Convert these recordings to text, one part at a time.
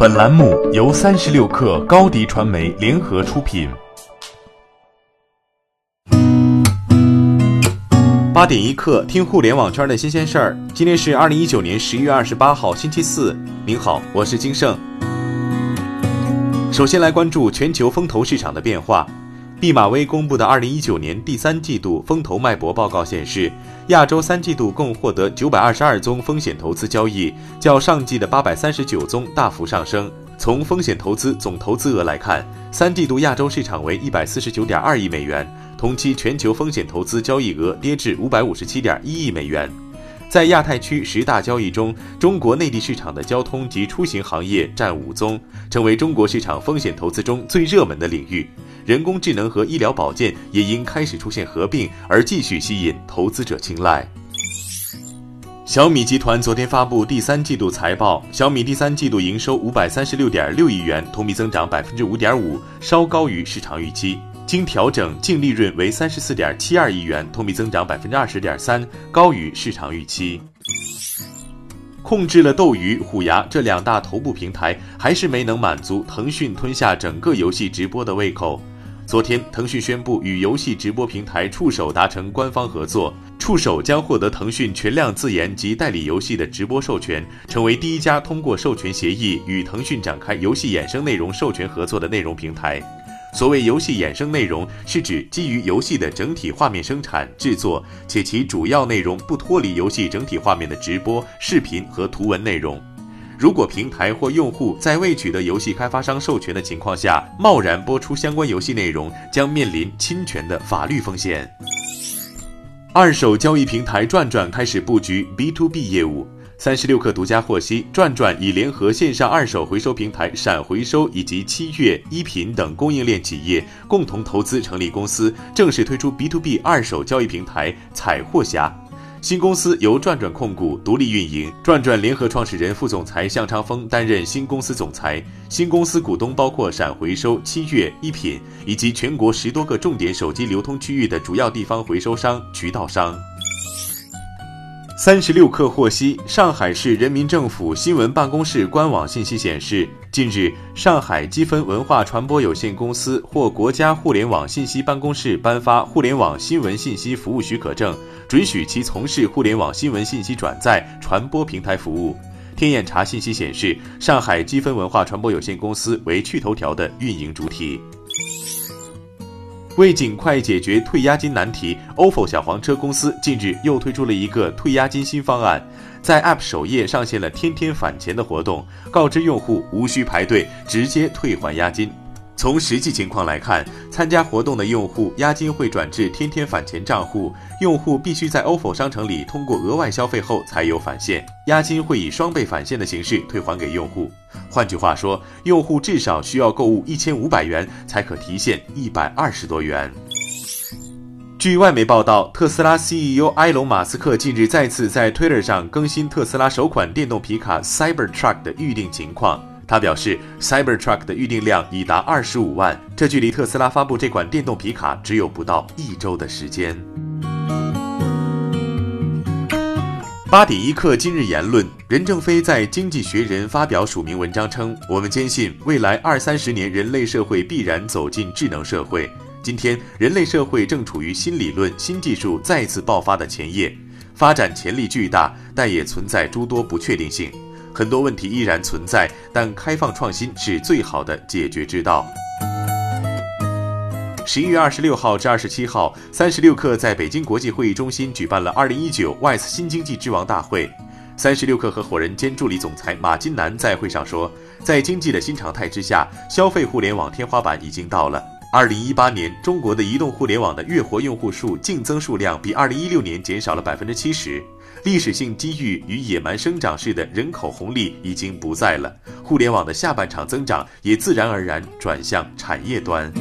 本栏目由三十六氪高低传媒联合出品。八点一刻，听互联网圈的新鲜事儿。今天是二零一九年十一月二十八号，星期四。您好，我是金盛。首先来关注全球风投市场的变化。毕马威公布的二零一九年第三季度风投脉搏报告显示，亚洲三季度共获得九百二十二宗风险投资交易，较上季的八百三十九宗大幅上升。从风险投资总投资额来看，三季度亚洲市场为一百四十九点二亿美元，同期全球风险投资交易额跌至五百五十七点一亿美元。在亚太区十大交易中，中国内地市场的交通及出行行业占五宗，成为中国市场风险投资中最热门的领域。人工智能和医疗保健也因开始出现合并而继续吸引投资者青睐。小米集团昨天发布第三季度财报，小米第三季度营收五百三十六点六亿元，同比增长百分之五点五，稍高于市场预期。经调整净利润为三十四点七二亿元，同比增长百分之二十点三，高于市场预期。控制了斗鱼、虎牙这两大头部平台，还是没能满足腾讯吞下整个游戏直播的胃口。昨天，腾讯宣布与游戏直播平台触手达成官方合作，触手将获得腾讯全量自研及代理游戏的直播授权，成为第一家通过授权协议与腾讯展开游戏衍生内容授权合作的内容平台。所谓游戏衍生内容，是指基于游戏的整体画面生产制作，且其主要内容不脱离游戏整体画面的直播、视频和图文内容。如果平台或用户在未取得游戏开发商授权的情况下，贸然播出相关游戏内容，将面临侵权的法律风险。二手交易平台转转开始布局 B to B 业务。三十六氪独家获悉，转转已联合线上二手回收平台闪回收以及七月、一品等供应链企业，共同投资成立公司，正式推出 B to B 二手交易平台采货侠。新公司由转转控股独立运营，转转联合创始人、副总裁向昌峰担任新公司总裁。新公司股东包括闪回收、七月、一品以及全国十多个重点手机流通区域的主要地方回收商、渠道商。三十六氪获悉，上海市人民政府新闻办公室官网信息显示，近日，上海积分文化传播有限公司获国家互联网信息办公室颁发互联网新闻信息服务许可证，准许其从事互联网新闻信息转载传播平台服务。天眼查信息显示，上海积分文化传播有限公司为趣头条的运营主体。为尽快解决退押金难题，ofo 小黄车公司近日又推出了一个退押金新方案，在 App 首页上线了“天天返钱”的活动，告知用户无需排队，直接退还押金。从实际情况来看，参加活动的用户押金会转至天天返钱账户，用户必须在 ofo 商城里通过额外消费后才有返现，押金会以双倍返现的形式退还给用户。换句话说，用户至少需要购物一千五百元才可提现一百二十多元。据外媒报道，特斯拉 CEO 埃隆·马斯克近日再次在 Twitter 上更新特斯拉首款电动皮卡 Cybertruck 的预定情况。他表示，Cybertruck 的预订量已达二十五万，这距离特斯拉发布这款电动皮卡只有不到一周的时间。八点一刻，今日言论：任正非在《经济学人》发表署名文章称，我们坚信未来二三十年人类社会必然走进智能社会。今天，人类社会正处于新理论、新技术再次爆发的前夜，发展潜力巨大，但也存在诸多不确定性。很多问题依然存在，但开放创新是最好的解决之道。十一月二十六号至二十七号，三十六氪在北京国际会议中心举办了二零一九 WISE 新经济之王大会。三十六氪合伙人兼助理总裁马金南在会上说，在经济的新常态之下，消费互联网天花板已经到了。二零一八年，中国的移动互联网的月活用户数净增数量比二零一六年减少了百分之七十。历史性机遇与野蛮生长式的人口红利已经不在了，互联网的下半场增长也自然而然转向产业端。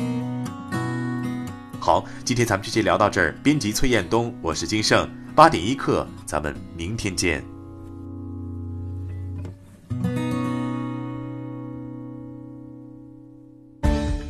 好，今天咱们就先聊到这儿。编辑崔彦东，我是金盛，八点一刻，咱们明天见。